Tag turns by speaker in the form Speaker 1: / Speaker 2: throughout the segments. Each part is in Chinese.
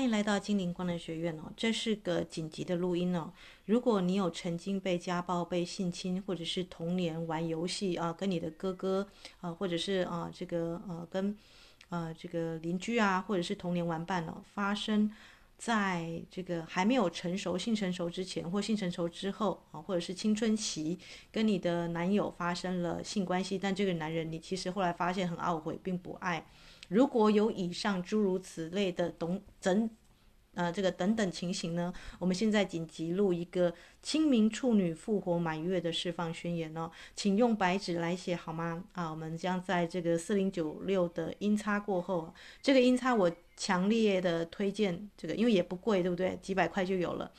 Speaker 1: 欢迎来到精灵光能学院哦，这是个紧急的录音哦。如果你有曾经被家暴、被性侵，或者是童年玩游戏啊，跟你的哥哥啊，或者是啊这个呃跟呃这个邻居啊，或者是童年玩伴哦，发生在这个还没有成熟、性成熟之前，或性成熟之后啊，或者是青春期，跟你的男友发生了性关系，但这个男人你其实后来发现很懊悔，并不爱。如果有以上诸如此类的懂整，呃，这个等等情形呢，我们现在紧急录一个清明处女复活满月的释放宣言哦，请用白纸来写好吗？啊，我们将在这个四零九六的音叉过后，这个音叉我强烈的推荐，这个因为也不贵，对不对？几百块就有了。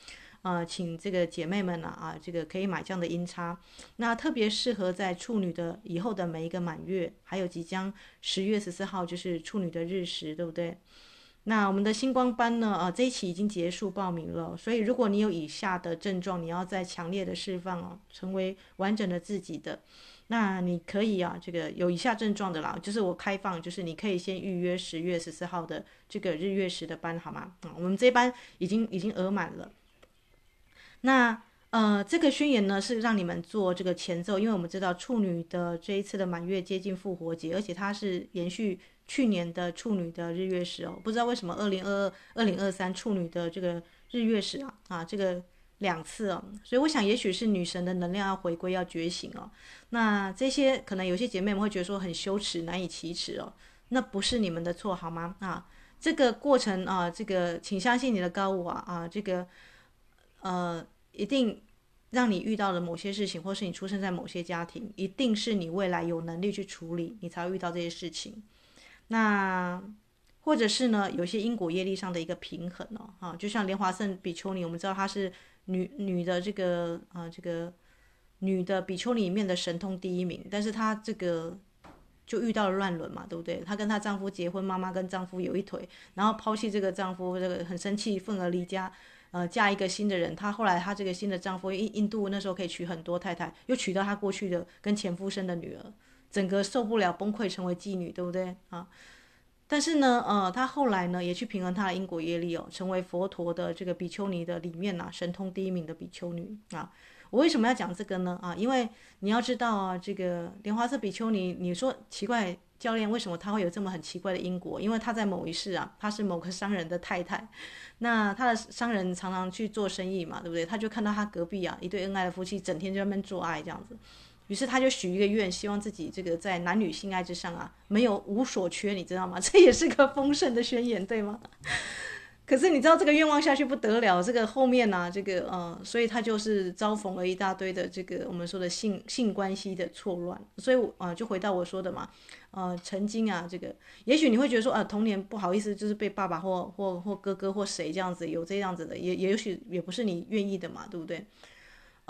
Speaker 1: 呃，请这个姐妹们呢，啊，这个可以买这样的音叉，那特别适合在处女的以后的每一个满月，还有即将十月十四号就是处女的日食，对不对？那我们的星光班呢，啊，这一期已经结束报名了，所以如果你有以下的症状，你要再强烈的释放哦，成为完整的自己的，那你可以啊，这个有以下症状的啦，就是我开放，就是你可以先预约十月十四号的这个日月食的班，好吗？啊，我们这班已经已经额满了。那呃，这个宣言呢是让你们做这个前奏，因为我们知道处女的这一次的满月接近复活节，而且它是延续去年的处女的日月食哦。不知道为什么二零二二、二零二三处女的这个日月食啊啊，这个两次哦，所以我想也许是女神的能量要回归、要觉醒哦。那这些可能有些姐妹们会觉得说很羞耻、难以启齿哦，那不是你们的错好吗？啊，这个过程啊，这个请相信你的高我啊，啊，这个呃。一定让你遇到了某些事情，或是你出生在某些家庭，一定是你未来有能力去处理，你才会遇到这些事情。那或者是呢，有些因果业力上的一个平衡哦，啊，就像莲华圣比丘尼，我们知道她是女女的这个啊，这个女的比丘尼里面的神通第一名，但是她这个就遇到了乱伦嘛，对不对？她跟她丈夫结婚，妈妈跟丈夫有一腿，然后抛弃这个丈夫，这个很生气，愤而离家。呃，嫁一个新的人，她后来她这个新的丈夫，印印度那时候可以娶很多太太，又娶到她过去的跟前夫生的女儿，整个受不了崩溃，成为妓女，对不对啊？但是呢，呃，她后来呢也去平衡她的因果业力哦，成为佛陀的这个比丘尼的里面呐、神通第一名的比丘尼啊。我为什么要讲这个呢？啊，因为你要知道啊，这个莲花色比丘尼，你说奇怪。教练为什么他会有这么很奇怪的因果？因为他在某一世啊，他是某个商人的太太，那他的商人常常去做生意嘛，对不对？他就看到他隔壁啊一对恩爱的夫妻，整天在外面做爱这样子，于是他就许一个愿，希望自己这个在男女性爱之上啊，没有无所缺，你知道吗？这也是个丰盛的宣言，对吗？可是你知道这个愿望下去不得了，这个后面呢、这个呃，所以他就是遭逢了一大堆的这个我们说的性性关系的错乱，所以啊、就回到我说的嘛，呃，曾经啊，这个也许你会觉得说啊、呃，童年不好意思，就是被爸爸或或或哥哥或谁这样子有这样子的，也也许也不是你愿意的嘛，对不对？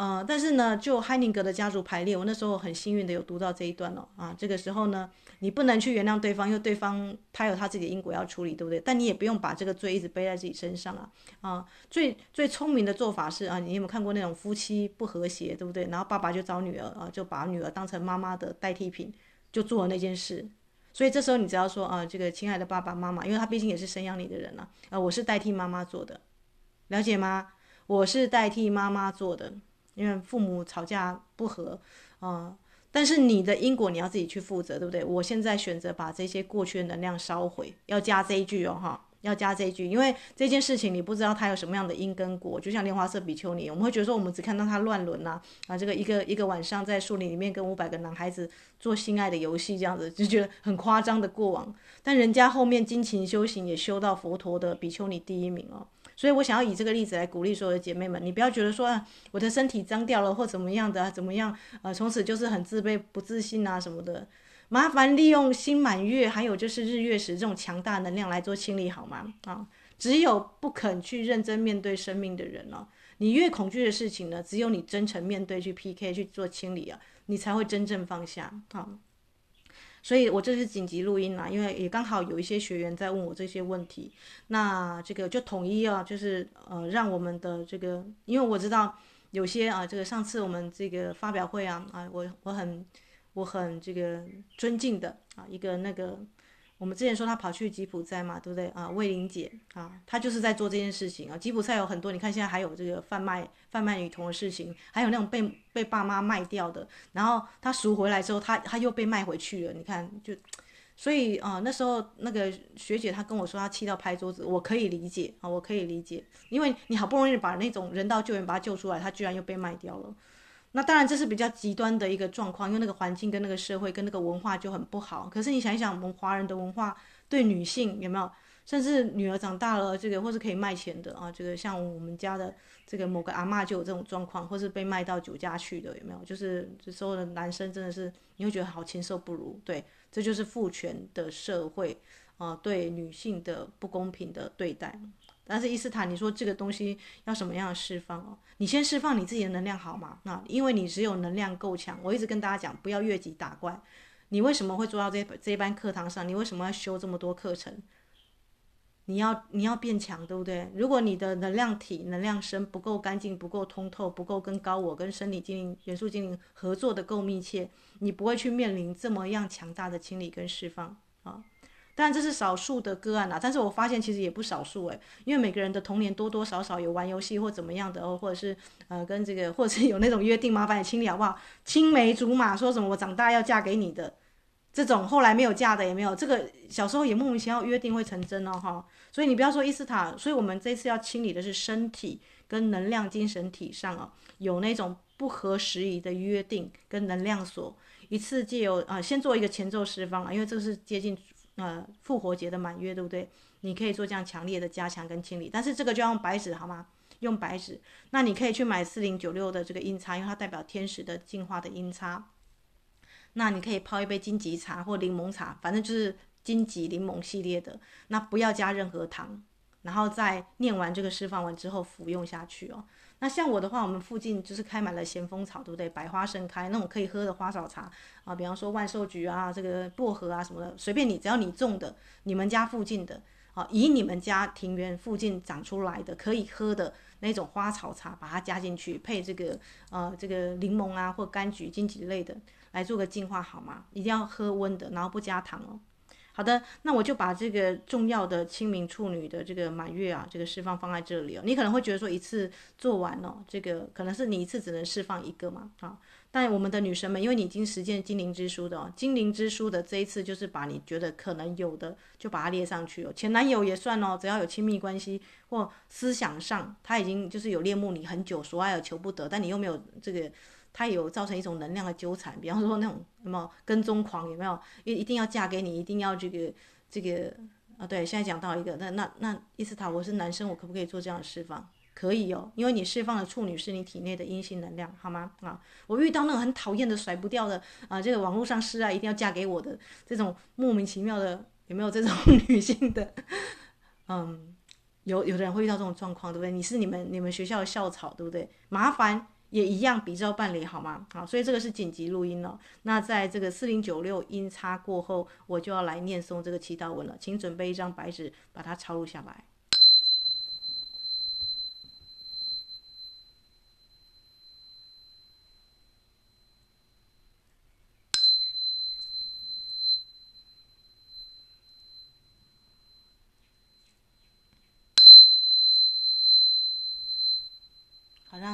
Speaker 1: 呃，但是呢，就海宁格的家族排列，我那时候很幸运的有读到这一段了啊。这个时候呢，你不能去原谅对方，因为对方他有他自己的因果要处理，对不对？但你也不用把这个罪一直背在自己身上啊。啊，最最聪明的做法是啊，你有没有看过那种夫妻不和谐，对不对？然后爸爸就找女儿啊，就把女儿当成妈妈的代替品，就做了那件事。所以这时候你只要说啊，这个亲爱的爸爸妈妈，因为他毕竟也是生养你的人了啊，啊，我是代替妈妈做的，了解吗？我是代替妈妈做的。因为父母吵架不和，啊、但是你的因果你要自己去负责，对不对？我现在选择把这些过去的能量烧毁，要加这一句哦，哈，要加这一句，因为这件事情你不知道它有什么样的因跟果，就像莲花色比丘尼，我们会觉得说我们只看到他乱伦呐，啊，这个一个一个晚上在树林里面跟五百个男孩子做性爱的游戏这样子，就觉得很夸张的过往，但人家后面精勤修行也修到佛陀的比丘尼第一名哦。所以我想要以这个例子来鼓励所有的姐妹们，你不要觉得说啊，我的身体脏掉了或怎么样的，怎么样，呃，从此就是很自卑、不自信啊什么的。麻烦利用新满月，还有就是日月食这种强大能量来做清理好吗？啊，只有不肯去认真面对生命的人哦，你越恐惧的事情呢，只有你真诚面对去 PK 去做清理啊，你才会真正放下啊。所以我这是紧急录音啦，因为也刚好有一些学员在问我这些问题，那这个就统一啊，就是呃，让我们的这个，因为我知道有些啊，这个上次我们这个发表会啊，啊，我我很我很这个尊敬的啊，一个那个我们之前说他跑去吉普赛嘛，对不对啊？魏玲姐啊，她就是在做这件事情啊。吉普赛有很多，你看现在还有这个贩卖贩卖女童的事情，还有那种被被爸妈卖掉的，然后他赎回来之后，他他又被卖回去了。你看，就所以啊，那时候那个学姐她跟我说，她气到拍桌子，我可以理解啊，我可以理解，因为你好不容易把那种人道救援把他救出来，他居然又被卖掉了。那当然，这是比较极端的一个状况，因为那个环境跟那个社会跟那个文化就很不好。可是你想一想，我们华人的文化对女性有没有？甚至女儿长大了，这个或是可以卖钱的啊，这个像我们家的这个某个阿嬷就有这种状况，或是被卖到酒家去的，有没有？就是这时候的男生真的是你会觉得好禽兽不如，对，这就是父权的社会啊，对女性的不公平的对待。但是伊斯坦，你说这个东西要什么样的释放哦？你先释放你自己的能量好吗？那因为你只有能量够强，我一直跟大家讲，不要越级打怪。你为什么会坐到这这班课堂上？你为什么要修这么多课程？你要你要变强，对不对？如果你的能量体、能量身不够干净、不够通透、不够跟高我、跟身体精灵、元素精灵合作的够密切，你不会去面临这么样强大的清理跟释放啊。但这是少数的个案啦，但是我发现其实也不少数诶，因为每个人的童年多多少少有玩游戏或怎么样的哦，或者是呃跟这个，或者是有那种约定，麻烦你清理好不好？青梅竹马说什么我长大要嫁给你的，这种后来没有嫁的也没有，这个小时候也莫名其妙约定会成真哦哈，所以你不要说伊斯塔，所以我们这次要清理的是身体跟能量精神体上哦，有那种不合时宜的约定跟能量锁，一次借由啊、先做一个前奏释放啊，因为这是接近。呃，复活节的满月，对不对？你可以做这样强烈的加强跟清理，但是这个就要用白纸，好吗？用白纸。那你可以去买四零九六的这个音叉，因为它代表天使的进化的音叉。那你可以泡一杯金桔茶或柠檬茶，反正就是金桔柠檬系列的。那不要加任何糖，然后再念完这个释放完之后服用下去哦。那像我的话，我们附近就是开满了咸丰草，对不对？百花盛开，那种可以喝的花草茶啊，比方说万寿菊啊，这个薄荷啊什么的，随便你，只要你种的，你们家附近的啊，以你们家庭园附近长出来的可以喝的那种花草茶，把它加进去，配这个呃这个柠檬啊或柑橘、荆棘类的来做个净化，好吗？一定要喝温的，然后不加糖哦。好的，那我就把这个重要的清明处女的这个满月啊，这个释放放在这里哦。你可能会觉得说一次做完哦，这个可能是你一次只能释放一个嘛，啊。但我们的女神们，因为你已经实践精灵之书的哦，精灵之书的这一次就是把你觉得可能有的就把它列上去哦。前男友也算哦，只要有亲密关系或思想上他已经就是有恋慕你很久，所爱而求不得，但你又没有这个。它有造成一种能量的纠缠，比方说那种什么跟踪狂有没有？一一定要嫁给你，一定要这个这个啊，对，现在讲到一个，那那那伊斯塔，我是男生，我可不可以做这样的释放？可以哦，因为你释放的处女是你体内的阴性能量，好吗？啊，我遇到那种很讨厌的、甩不掉的啊，这个网络上示爱一定要嫁给我的这种莫名其妙的，有没有这种 女性的？嗯，有有的人会遇到这种状况，对不对？你是你们你们学校的校草，对不对？麻烦。也一样比照办理好吗？好，所以这个是紧急录音了。那在这个四零九六音叉过后，我就要来念诵这个祈祷文了，请准备一张白纸，把它抄录下来。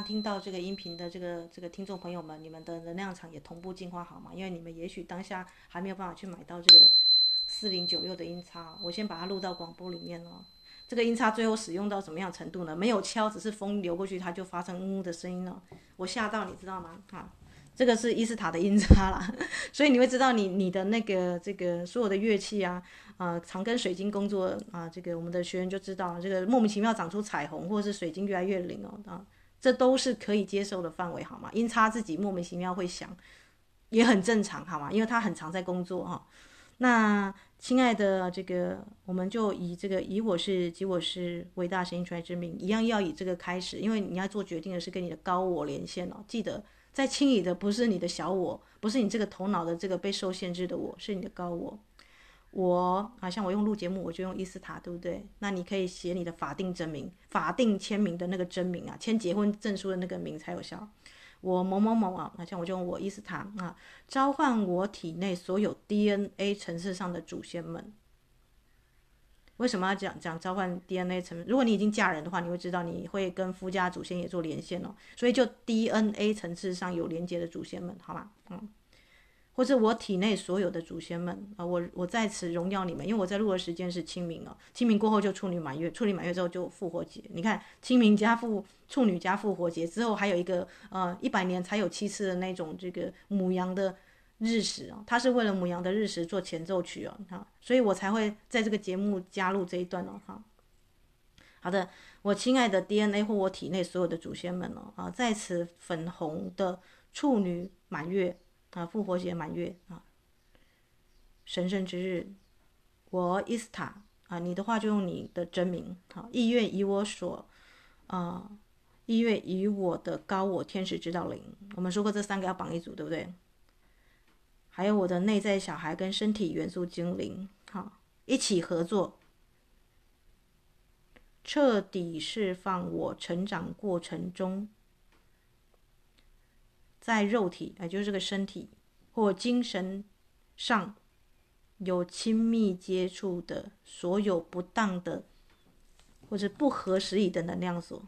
Speaker 1: 听到这个音频的这个这个听众朋友们，你们的能量场也同步进化好吗？因为你们也许当下还没有办法去买到这个四零九六的音叉，我先把它录到广播里面了。这个音叉最后使用到什么样程度呢？没有敲，只是风流过去，它就发生呜呜的声音了。我吓到你知道吗？啊，这个是伊斯塔的音叉啦，所以你会知道你你的那个这个所有的乐器啊，啊，常跟水晶工作啊，这个我们的学员就知道，这个莫名其妙长出彩虹，或者是水晶越来越灵哦啊。这都是可以接受的范围，好吗？音叉自己莫名其妙会想，也很正常，好吗？因为他很常在工作哈。那亲爱的这个，我们就以这个以我是及我是伟大神諭传之名，一样要以这个开始，因为你要做决定的是跟你的高我连线哦。记得在清理的不是你的小我，不是你这个头脑的这个被受限制的我，是你的高我。我啊，像我用录节目，我就用伊斯塔，对不对？那你可以写你的法定真名、法定签名的那个真名啊，签结婚证书的那个名才有效。我某某某啊，好像我就用我伊斯塔啊，召唤我体内所有 DNA 层次上的祖先们为什么要讲讲召唤 DNA 层？如果你已经嫁人的话，你会知道你会跟夫家祖先也做连线哦。所以就 DNA 层次上有连接的祖先们，好吗？嗯，或者我体内所有的祖先们啊，我我在此荣耀你们，因为我在录的时间是清明哦。清明过后就处女满月，处女满月之后就复活节。你看清明加复处女加复活节之后，还有一个呃一百年才有七次的那种这个母羊的。日食哦，他是为了母羊的日食做前奏曲哦，哈，所以我才会在这个节目加入这一段哦，哈。好的，我亲爱的 DNA 或我体内所有的祖先们哦，啊，在此粉红的处女满月啊，复活节满月啊，神圣之日，我伊斯塔啊，你的话就用你的真名，好，意愿以我所啊，意愿以我的高我天使指导灵，我们说过这三个要绑一组，对不对？还有我的内在小孩跟身体元素精灵，好，一起合作，彻底释放我成长过程中，在肉体，也就是这个身体或精神上有亲密接触的所有不当的或者不合时宜的能量所。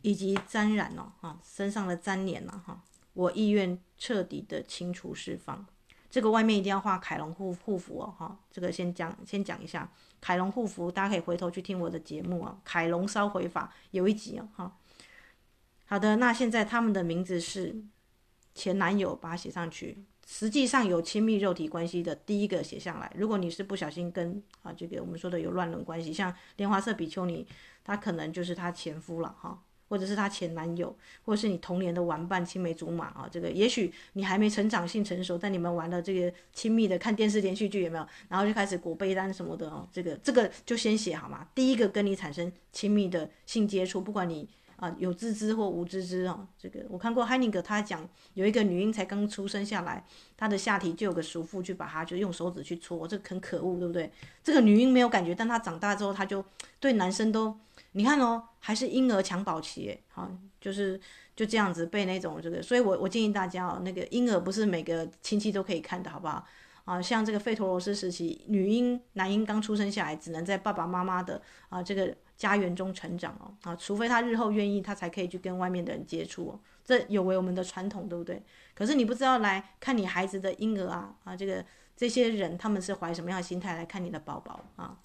Speaker 1: 以及沾染了哈身上的粘连了哈，我意愿彻底的清除释放。这个外面一定要画凯龙护护符哦哈，这个先讲先讲一下凯龙护符，大家可以回头去听我的节目啊，凯龙烧毁法有一集哦哈。好的，那现在他们的名字是前男友，把它写上去。实际上有亲密肉体关系的第一个写上来。如果你是不小心跟啊这个我们说的有乱伦关系，像莲花色比丘尼，他可能就是他前夫了哈。或者是他前男友，或者是你童年的玩伴、青梅竹马啊，这个也许你还没成长性成熟，但你们玩了这个亲密的看电视连续剧有没有？然后就开始裹被单什么的哦，这个这个就先写好吗？第一个跟你产生亲密的性接触，不管你啊有自知或无自知哦，这个我看过海宁格他讲有一个女婴才刚出生下来，她的下体就有个叔父去把她就用手指去戳，这个很可恶，对不对？这个女婴没有感觉，但她长大之后，她就对男生都。你看哦，还是婴儿襁褓期，好，就是就这样子被那种这个，所以我我建议大家哦，那个婴儿不是每个亲戚都可以看的，好不好？啊，像这个费陀罗斯时期，女婴、男婴刚出生下来，只能在爸爸妈妈的啊这个家园中成长哦，啊，除非他日后愿意，他才可以去跟外面的人接触哦，这有违我们的传统，对不对？可是你不知道来看你孩子的婴儿啊啊，这个这些人他们是怀什么样的心态来看你的宝宝啊？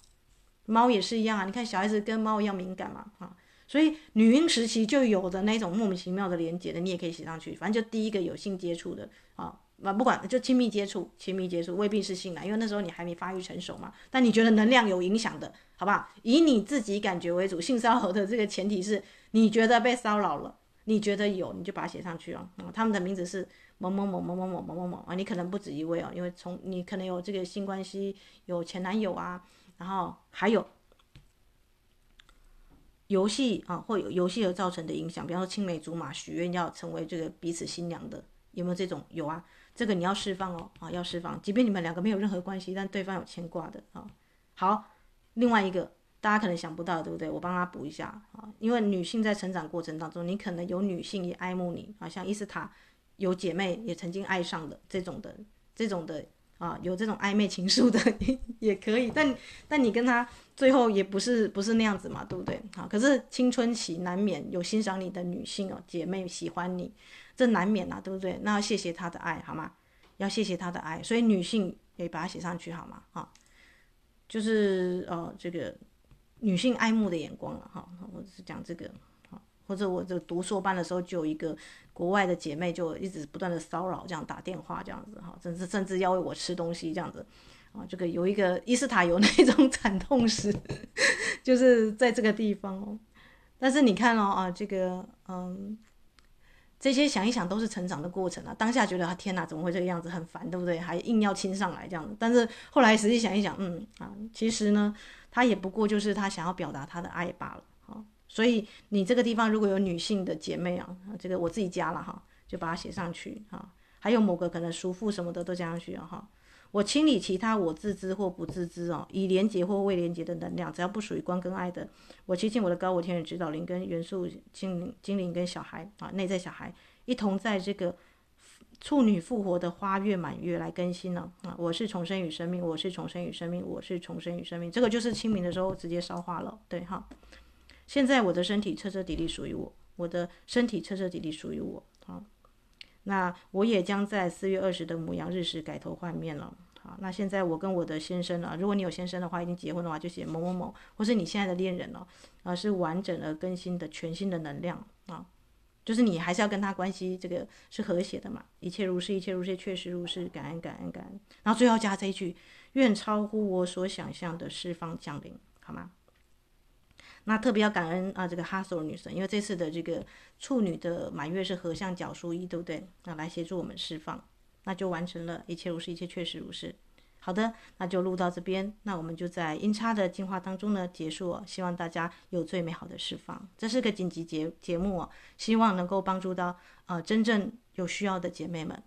Speaker 1: 猫也是一样啊，你看小孩子跟猫一样敏感嘛，啊，所以女婴时期就有的那种莫名其妙的连接的，你也可以写上去。反正就第一个有性接触的啊，啊，不管就亲密接触，亲密接触未必是性来，因为那时候你还没发育成熟嘛。但你觉得能量有影响的，好不好？以你自己感觉为主，性骚扰的这个前提是你觉得被骚扰了，你觉得有，你就把它写上去哦。啊，他们的名字是某某某某某某某某某啊，你可能不止一位哦，因为从你可能有这个性关系，有前男友啊。然后还有游戏啊，或有游戏而造成的影响，比方说青梅竹马许愿要成为这个彼此新娘的，有没有这种？有啊，这个你要释放哦，啊，要释放，即便你们两个没有任何关系，但对方有牵挂的啊。好，另外一个大家可能想不到，对不对？我帮他补一下啊，因为女性在成长过程当中，你可能有女性也爱慕你啊，像伊斯塔有姐妹也曾经爱上的这种的，这种的。啊，有这种暧昧情愫的 也可以，但但你跟他最后也不是不是那样子嘛，对不对？好，可是青春期难免有欣赏你的女性哦，姐妹喜欢你，这难免啊，对不对？那要谢谢他的爱，好吗？要谢谢他的爱，所以女性也把它写上去，好吗？啊，就是呃这个女性爱慕的眼光了，哈，我是讲这个。或者我这读硕班的时候，就有一个国外的姐妹，就一直不断的骚扰，这样打电话这样子哈，甚至甚至要喂我吃东西这样子，啊，这个有一个伊斯塔有那种惨痛史，就是在这个地方哦。但是你看哦啊，这个嗯，这些想一想都是成长的过程啊。当下觉得啊天哪，怎么会这个样子，很烦，对不对？还硬要亲上来这样子。但是后来实际想一想，嗯啊，其实呢，他也不过就是他想要表达他的爱罢了。所以你这个地方如果有女性的姐妹啊，这个我自己加了哈，就把它写上去哈。还有某个可能叔父什么的都加上去啊哈。我清理其他我自知或不自知哦，已连接或未连接的能量，只要不属于光跟爱的，我接近我的高我天人指导灵跟元素精灵精灵跟小孩啊，内在小孩一同在这个处女复活的花月满月来更新了啊！我是重生与生命，我是重生与生命，我是重生与生命。这个就是清明的时候直接烧化了，对哈。现在我的身体彻彻底底属于我，我的身体彻彻底底属于我啊。那我也将在四月二十的母羊日时改头换面了。好，那现在我跟我的先生啊，如果你有先生的话，已经结婚的话，就写某某某，或是你现在的恋人了啊，是完整而更新的全新的能量啊。就是你还是要跟他关系，这个是和谐的嘛？一切如是，一切如是，确实如是，感恩，感恩，感恩。然后最后加这一句：愿超乎我所想象的释放降临，好吗？那特别要感恩啊，这个哈索尔女神，因为这次的这个处女的满月是合相角数一，对不对？那来协助我们释放，那就完成了一切如是，一切确实如是。好的，那就录到这边。那我们就在音叉的净化当中呢结束哦。希望大家有最美好的释放。这是个紧急节节目哦，希望能够帮助到呃真正有需要的姐妹们。